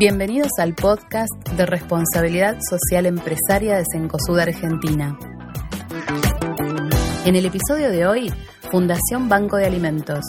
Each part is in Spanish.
Bienvenidos al podcast de responsabilidad social empresaria de Cencosud Argentina. En el episodio de hoy, Fundación Banco de Alimentos.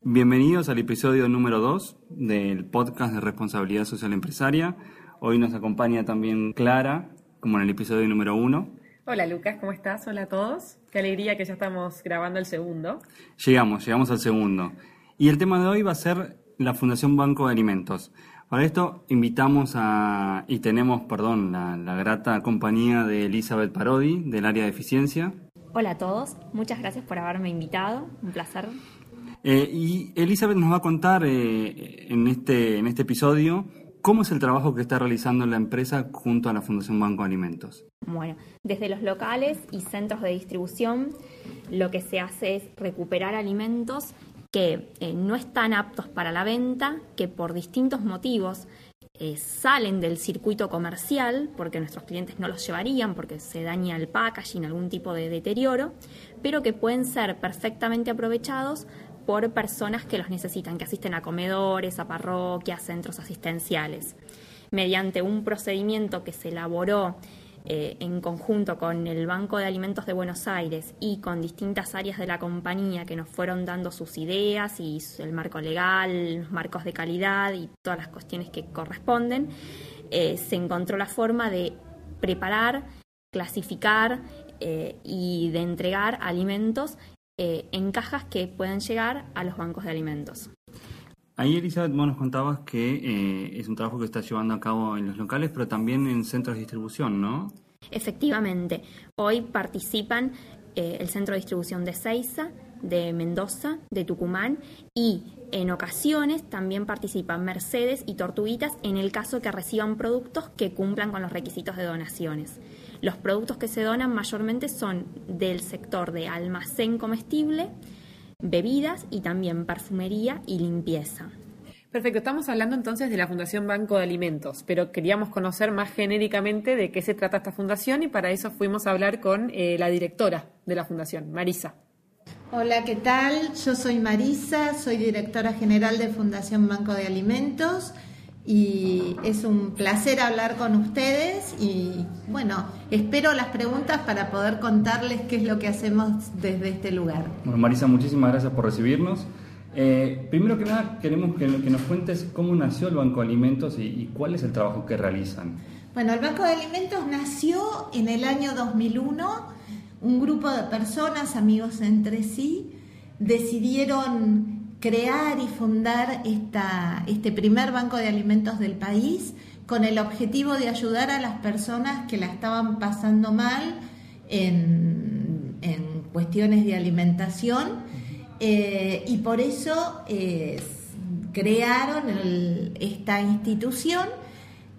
Bienvenidos al episodio número 2 del podcast de responsabilidad social empresaria. Hoy nos acompaña también Clara, como en el episodio número 1. Hola Lucas, ¿cómo estás? Hola a todos. Qué alegría que ya estamos grabando el segundo. Llegamos, llegamos al segundo. Y el tema de hoy va a ser la Fundación Banco de Alimentos. Para esto invitamos a, y tenemos, perdón, la, grata compañía de Elizabeth Parodi, del área de eficiencia. Hola a todos, muchas gracias por haberme invitado, un placer. Eh, y Elizabeth nos va a contar eh, en, este, en este episodio ¿Cómo es el trabajo que está realizando la empresa junto a la Fundación Banco Alimentos? Bueno, desde los locales y centros de distribución, lo que se hace es recuperar alimentos que eh, no están aptos para la venta, que por distintos motivos eh, salen del circuito comercial, porque nuestros clientes no los llevarían, porque se daña el packaging, algún tipo de deterioro, pero que pueden ser perfectamente aprovechados por personas que los necesitan, que asisten a comedores, a parroquias, centros asistenciales. Mediante un procedimiento que se elaboró eh, en conjunto con el Banco de Alimentos de Buenos Aires y con distintas áreas de la compañía que nos fueron dando sus ideas y el marco legal, los marcos de calidad y todas las cuestiones que corresponden, eh, se encontró la forma de preparar, clasificar eh, y de entregar alimentos eh, en cajas que pueden llegar a los bancos de alimentos. Ahí, Elizabeth, vos nos contabas que eh, es un trabajo que está llevando a cabo en los locales, pero también en centros de distribución, ¿no? Efectivamente. Hoy participan eh, el centro de distribución de Ceiza, de Mendoza, de Tucumán y en ocasiones también participan Mercedes y Tortuguitas en el caso que reciban productos que cumplan con los requisitos de donaciones. Los productos que se donan mayormente son del sector de almacén comestible, bebidas y también perfumería y limpieza. Perfecto, estamos hablando entonces de la Fundación Banco de Alimentos, pero queríamos conocer más genéricamente de qué se trata esta fundación y para eso fuimos a hablar con eh, la directora de la fundación, Marisa. Hola, ¿qué tal? Yo soy Marisa, soy directora general de Fundación Banco de Alimentos y es un placer hablar con ustedes y bueno, espero las preguntas para poder contarles qué es lo que hacemos desde este lugar. Bueno, Marisa, muchísimas gracias por recibirnos. Eh, primero que nada, queremos que, nos cuentes cómo nació el Banco de Alimentos y, y, cuál es el trabajo que realizan. Bueno, el Banco de Alimentos nació en el año 2001. Un grupo de personas, amigos entre sí, decidieron crear y fundar esta, este primer banco de alimentos del país con el objetivo de ayudar a las personas que la estaban pasando mal en, en cuestiones de alimentación. Eh, y por eso eh, crearon esta institución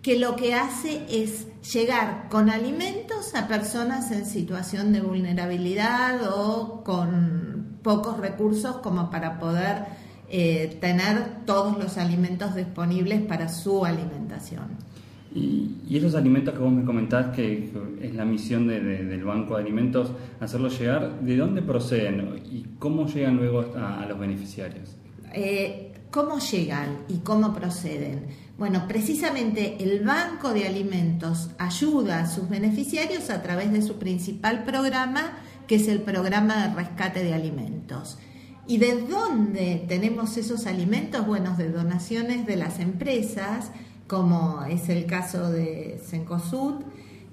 que lo que hace es llegar con alimentos a personas en situación de vulnerabilidad o con pocos recursos como para poder eh, tener todos los alimentos disponibles para su alimentación. Y, esos alimentos que vos me comentás que, es la misión del Banco de Alimentos, hacerlos llegar, ¿de dónde proceden y cómo llegan luego a, los beneficiarios? Eh, ¿Cómo llegan y cómo proceden? Bueno, precisamente el Banco de Alimentos ayuda a sus beneficiarios a través de su principal programa, que es el programa de rescate de alimentos. ¿Y de dónde tenemos esos alimentos? Bueno, de donaciones de las empresas, como es el caso de Cencosud,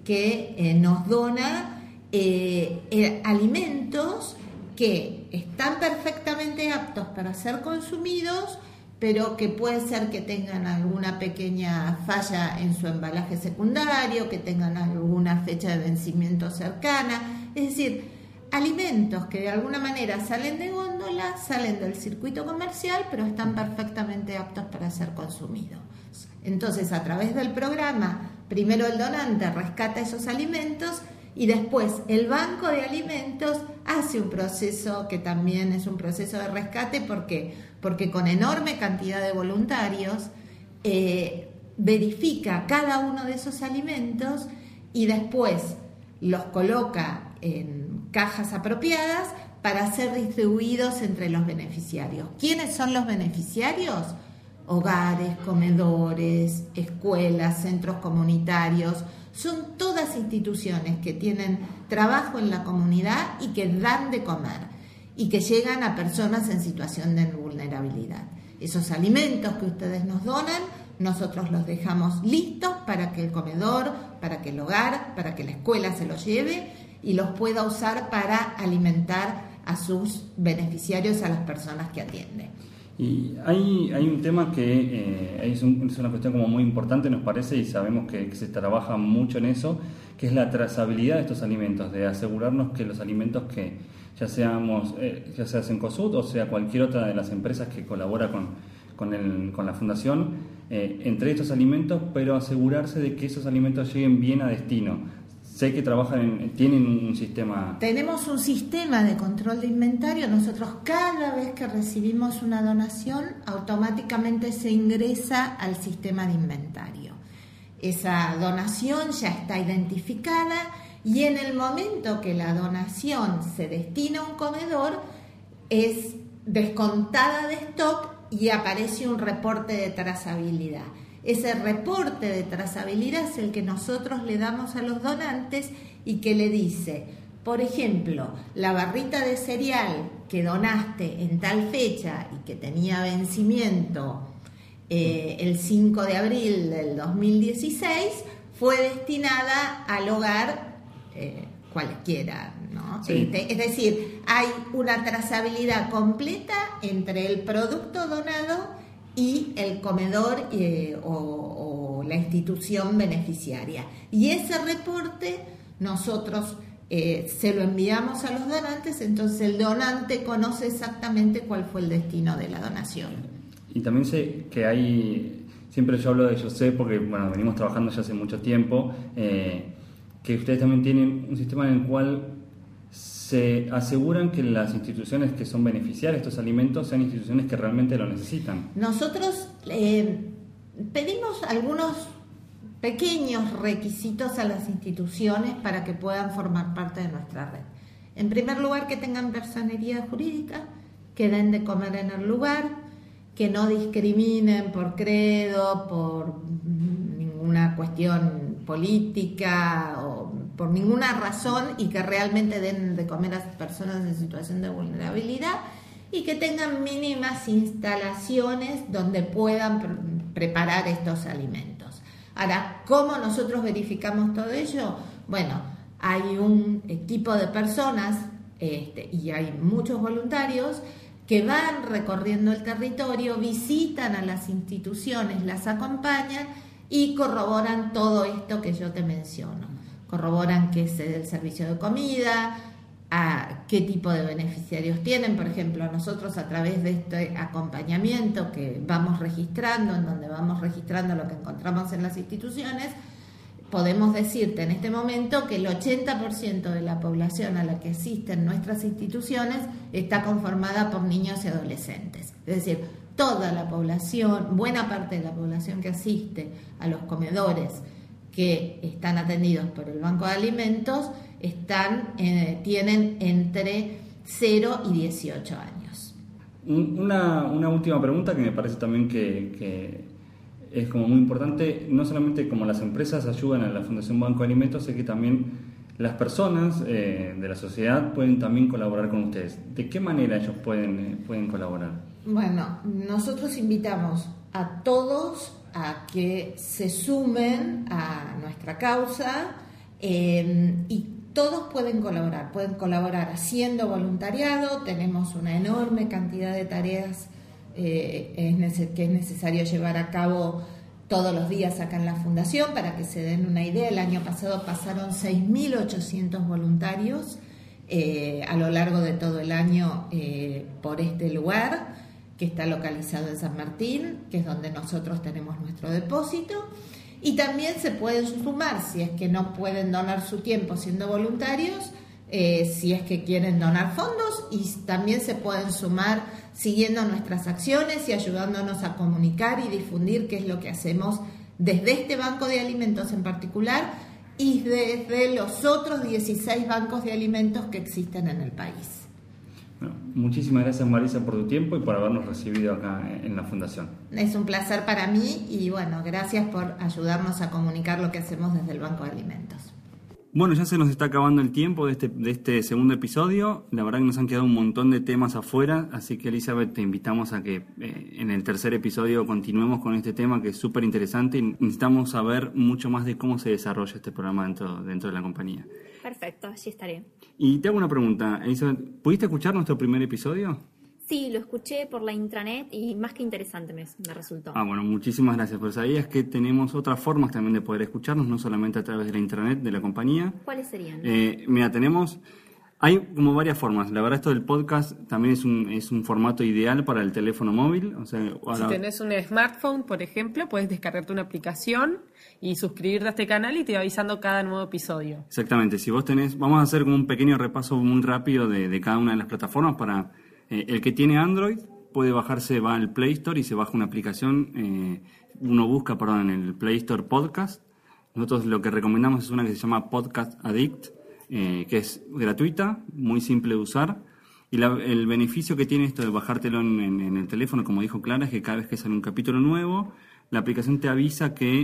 que eh, nos dona eh, eh, alimentos que están perfectamente aptos para ser consumidos, pero que puede ser que tengan alguna pequeña falla en su embalaje secundario, que tengan alguna fecha de vencimiento cercana. Es decir, alimentos que de alguna manera salen de góndola, salen del circuito comercial, pero están perfectamente aptos para ser consumidos. Entonces, a través del programa, primero el donante rescata esos alimentos y después el banco de alimentos hace un proceso que también es un proceso de rescate porque, porque con enorme cantidad de voluntarios eh, verifica cada uno de esos alimentos y después los coloca en cajas apropiadas para ser distribuidos entre los beneficiarios. ¿Quiénes son los beneficiarios? Hogares, comedores, escuelas, centros comunitarios. Son todas instituciones que tienen trabajo en la comunidad y que dan de comer y que llegan a personas en situación de vulnerabilidad. Esos alimentos que ustedes nos donan, nosotros los dejamos listos para que el comedor, para que el hogar, para que la escuela se los lleve y los pueda usar para alimentar a sus beneficiarios, a las personas que atienden. Y hay, hay un tema que eh, es, una cuestión como muy importante, nos parece, y sabemos que, se trabaja mucho en eso, que es la trazabilidad de estos alimentos, de asegurarnos que los alimentos que ya seamos, eh, ya sea Sencosud o sea cualquier otra de las empresas que colabora con, con la fundación, eh, entre estos alimentos, pero asegurarse de que esos alimentos lleguen bien a destino, Sé que trabajan, tienen un sistema. Tenemos un sistema de control de inventario. Nosotros cada vez que recibimos una donación, automáticamente se ingresa al sistema de inventario. Esa donación ya está identificada y en el momento que la donación se destina a un comedor, es descontada de stock y aparece un reporte de trazabilidad. Ese reporte de trazabilidad es el que nosotros le damos a los donantes y que le dice, por ejemplo, la barrita de cereal que donaste en tal fecha y que tenía vencimiento eh, el 5 de abril del 2016 fue destinada al hogar eh, cualquiera. ¿no? Este, es decir, hay una trazabilidad completa entre el producto donado y el comedor eh, o, la institución beneficiaria. Y ese reporte nosotros eh, se lo enviamos a los donantes, entonces el donante conoce exactamente cuál fue el destino de la donación. Y también sé que hay, siempre yo hablo de yo sé porque bueno, venimos trabajando ya hace mucho tiempo, eh, que ustedes también tienen un sistema en el cual se aseguran que las instituciones que son beneficiarias de estos alimentos sean instituciones que realmente lo necesitan. Nosotros eh, pedimos algunos pequeños requisitos a las instituciones para que puedan formar parte de nuestra red. En primer lugar, que tengan personería jurídica, que den de comer en el lugar, que no discriminen por credo, por ninguna cuestión política por ninguna razón y que realmente den de comer a personas en situación de vulnerabilidad y que tengan mínimas instalaciones donde puedan preparar estos alimentos. Ahora, ¿cómo nosotros verificamos todo ello? Bueno, hay un equipo de personas este, y hay muchos voluntarios que van recorriendo el territorio, visitan a las instituciones, las acompañan y corroboran todo esto que yo te menciono corroboran que es el servicio de comida, a qué tipo de beneficiarios tienen. Por ejemplo, nosotros a través de este acompañamiento que vamos registrando, en donde vamos registrando lo que encontramos en las instituciones, podemos decirte en este momento que el 80% de la población a la que asisten nuestras instituciones está conformada por niños y adolescentes. Es decir, toda la población, buena parte de la población que asiste a los comedores, que están atendidos por el Banco de Alimentos están, eh, tienen entre 0 y 18 años. Una, una última pregunta que me parece también que, es como muy importante, no solamente como las empresas ayudan a la Fundación Banco de Alimentos, es que también las personas eh, de la sociedad pueden también colaborar con ustedes. ¿De qué manera ellos pueden, eh, pueden colaborar? Bueno, nosotros invitamos a todos a que se sumen a nuestra causa em, y todos pueden colaborar, pueden colaborar haciendo voluntariado, tenemos una enorme cantidad de tareas eh, que es necesario llevar a cabo todos los días acá en la fundación, para que se den una idea, el año pasado pasaron 6.800 voluntarios eh, a lo largo de todo el año eh, por este lugar que está localizado en San Martín, que es donde nosotros tenemos nuestro depósito. Y también se pueden sumar, si es que no pueden donar su tiempo siendo voluntarios, eh, si es que quieren donar fondos, y también se pueden sumar siguiendo nuestras acciones y ayudándonos a comunicar y difundir qué es lo que hacemos desde este banco de alimentos en particular y desde los otros 16 bancos de alimentos que existen en el país. Bueno, muchísimas gracias Marisa por tu tiempo y por habernos recibido acá en la Fundación. Es un placer para mí y bueno, gracias por ayudarnos a comunicar lo que hacemos desde el Banco de Alimentos. Bueno, ya se nos está acabando el tiempo de este, de este segundo episodio. La verdad que nos han quedado un montón de temas afuera, así que Elizabeth te invitamos a que eh, en el tercer episodio continuemos con este tema que es súper interesante y necesitamos saber mucho más de cómo se desarrolla este programa dentro, dentro de la compañía. Perfecto, allí estaré. Y te hago una pregunta, Elizabeth, ¿pudiste escuchar nuestro primer episodio? Sí, lo escuché por la intranet y más que interesante me, resultó. Ah, bueno, muchísimas gracias. Pero sabías que tenemos otras formas también de poder escucharnos, no solamente a través de la intranet de la compañía. ¿Cuáles serían? Eh, mira, tenemos... Hay como varias formas. La verdad, esto del podcast también es un, es un formato ideal para el teléfono móvil. O sea, Si tenés un smartphone, por ejemplo, puedes descargarte una aplicación y suscribirte a este canal y te va avisando cada nuevo episodio. Exactamente. Si vos tenés, vamos a hacer como un pequeño repaso muy rápido de, de cada una de las plataformas para eh, el que tiene Android puede bajarse, va al Play Store y se baja una aplicación. Eh, uno busca, perdón, en el Play Store Podcast. Nosotros lo que recomendamos es una que se llama Podcast Addict, eh, que es gratuita, muy simple de usar. Y el beneficio que tiene esto de bajártelo en, el teléfono, como dijo Clara, es que cada vez que sale un capítulo nuevo, la aplicación te avisa que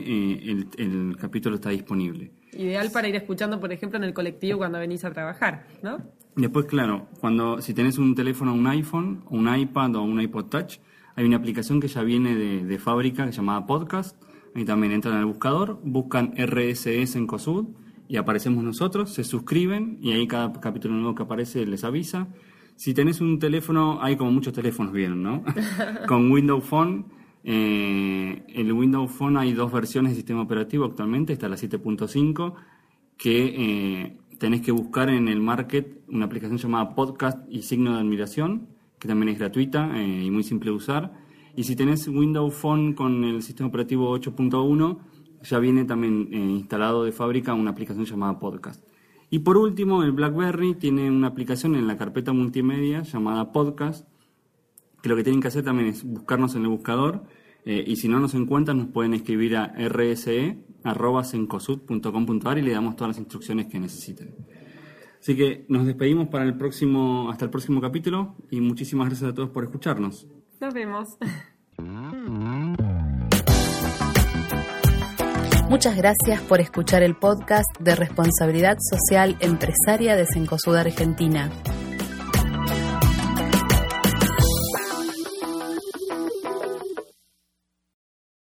el, el capítulo está disponible. Ideal para ir escuchando, por ejemplo, en el colectivo cuando venís a trabajar, ¿no? Después, claro, cuando si tenés un teléfono, un iPhone, un iPad o un iPod Touch, hay una aplicación que ya viene de, fábrica que se llama Podcast. Ahí también entran al buscador, buscan RSS en COSUD y aparecemos nosotros, se suscriben y ahí cada capítulo nuevo que aparece les avisa. Si tenés un teléfono, hay como muchos teléfonos bien, ¿no? Con Windows Phone. Eh, el Windows Phone hay dos versiones de sistema operativo actualmente, está la 7.5, que eh, tenés que buscar en el market una aplicación llamada Podcast y Signo de Admiración, que también es gratuita eh, y muy simple de usar. Y si tenés Windows Phone con el sistema operativo 8.1, ya viene también eh, instalado de fábrica una aplicación llamada Podcast. Y por último, el BlackBerry tiene una aplicación en la carpeta multimedia llamada Podcast, que lo que tienen que hacer también es buscarnos en el buscador eh, y si no nos encuentran nos pueden escribir a rse y le damos todas las instrucciones que necesiten. Así que nos despedimos para el próximo, hasta el próximo capítulo y muchísimas gracias a todos por escucharnos. Nos vemos. Muchas gracias por escuchar el podcast de responsabilidad social empresaria de Cencosud Argentina.